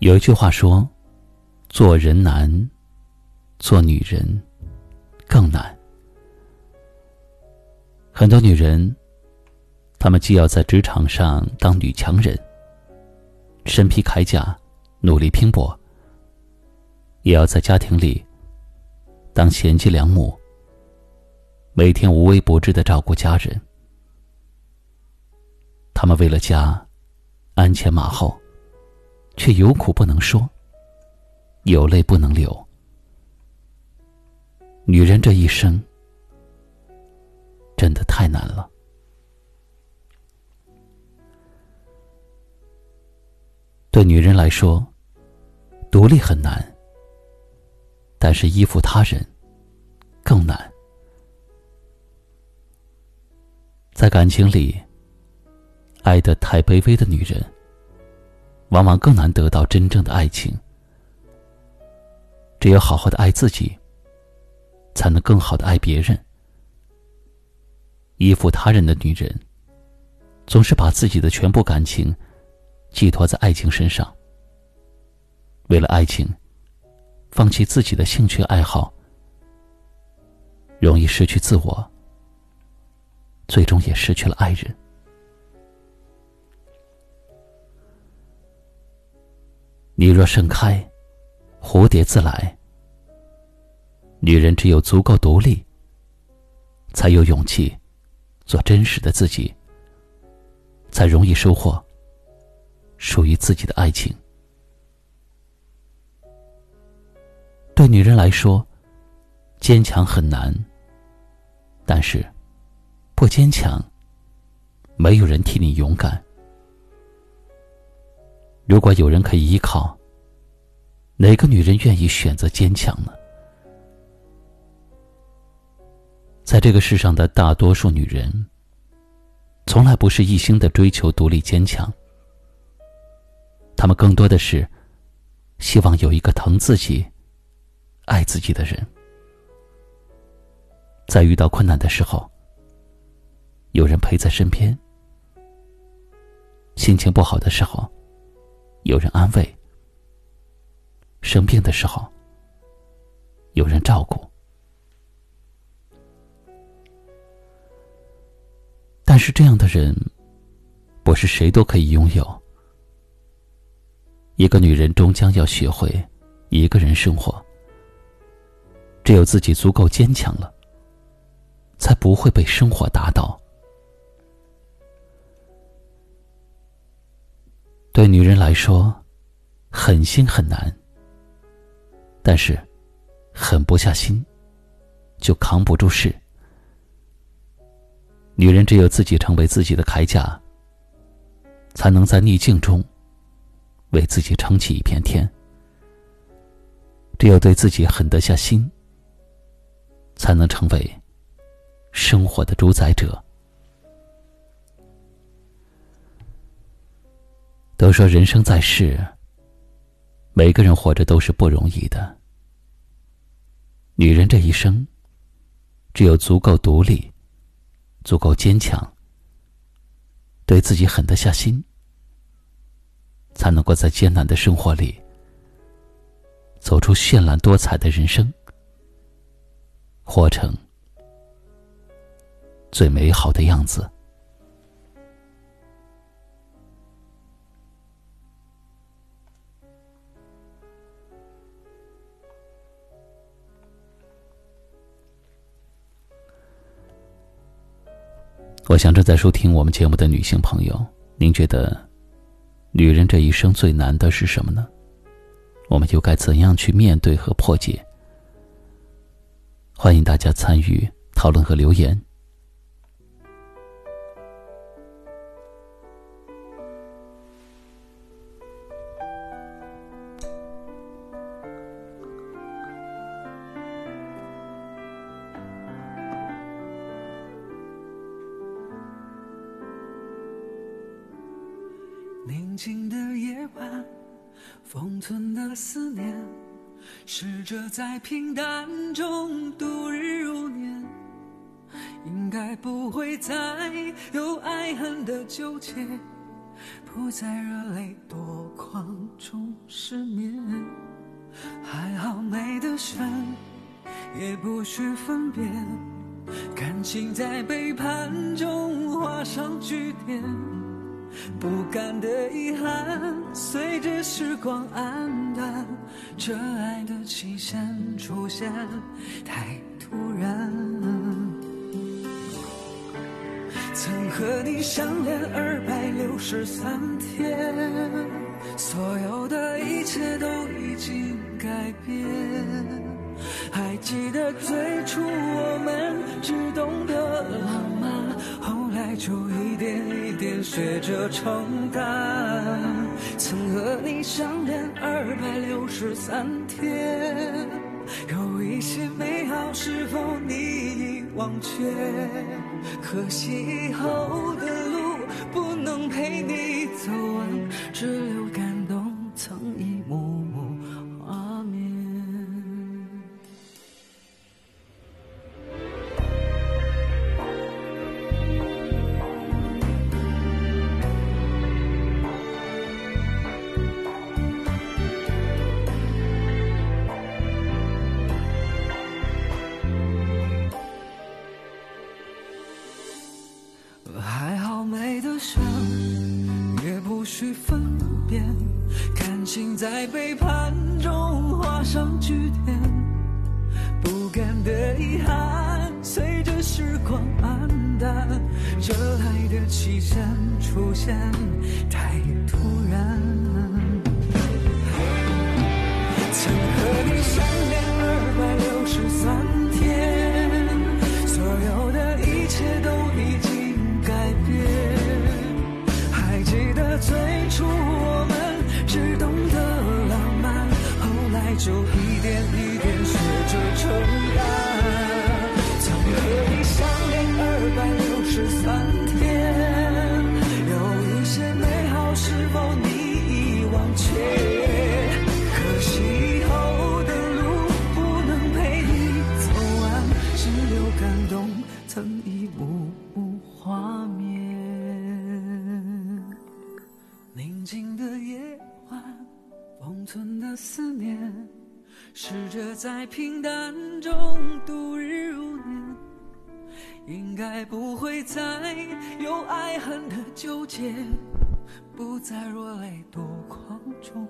有一句话说：“做人难，做女人更难。”很多女人，她们既要在职场上当女强人，身披铠甲，努力拼搏，也要在家庭里当贤妻良母，每天无微不至的照顾家人。她们为了家，鞍前马后，却有苦不能说，有泪不能流。女人这一生。真的太难了。对女人来说，独立很难，但是依附他人更难。在感情里，爱的太卑微的女人，往往更难得到真正的爱情。只有好好的爱自己，才能更好的爱别人。依附他人的女人，总是把自己的全部感情寄托在爱情身上。为了爱情，放弃自己的兴趣爱好，容易失去自我，最终也失去了爱人。你若盛开，蝴蝶自来。女人只有足够独立，才有勇气。做真实的自己，才容易收获属于自己的爱情。对女人来说，坚强很难，但是不坚强，没有人替你勇敢。如果有人可以依靠，哪个女人愿意选择坚强呢？在这个世上的大多数女人，从来不是一心的追求独立坚强，她们更多的是希望有一个疼自己、爱自己的人，在遇到困难的时候，有人陪在身边；心情不好的时候，有人安慰；生病的时候，有人照顾。但是这样的人，不是谁都可以拥有。一个女人终将要学会一个人生活。只有自己足够坚强了，才不会被生活打倒。对女人来说，狠心很难。但是，狠不下心，就扛不住事。女人只有自己成为自己的铠甲，才能在逆境中为自己撑起一片天。只有对自己狠得下心，才能成为生活的主宰者。都说人生在世，每个人活着都是不容易的。女人这一生，只有足够独立。足够坚强，对自己狠得下心，才能够在艰难的生活里走出绚烂多彩的人生，活成最美好的样子。我想正在收听我们节目的女性朋友，您觉得，女人这一生最难的是什么呢？我们又该怎样去面对和破解？欢迎大家参与讨论和留言。宁静的夜晚，封存的思念，试着在平淡中度日如年。应该不会再有爱恨的纠结，不再热泪夺眶中失眠。还好没得选，也不需分辨，感情在背叛中画上句点。不甘的遗憾，随着时光黯淡，这爱的期限出现太突然。曾和你相恋二百六十三天，所有的一切都已经改变。还记得最初我们只懂得浪漫，后来就一点一点学着承担。曾和你相恋二百六十三天，有一些美好是否你已忘却？可惜以后的路不能陪你去分辨，感情在背叛中画上句点。不甘的遗憾，随着时光暗淡，热爱的期限出现太突然。曾和你一点一点学试着在平淡中度日如年。应该不会再有爱恨的纠结，不再落泪多狂中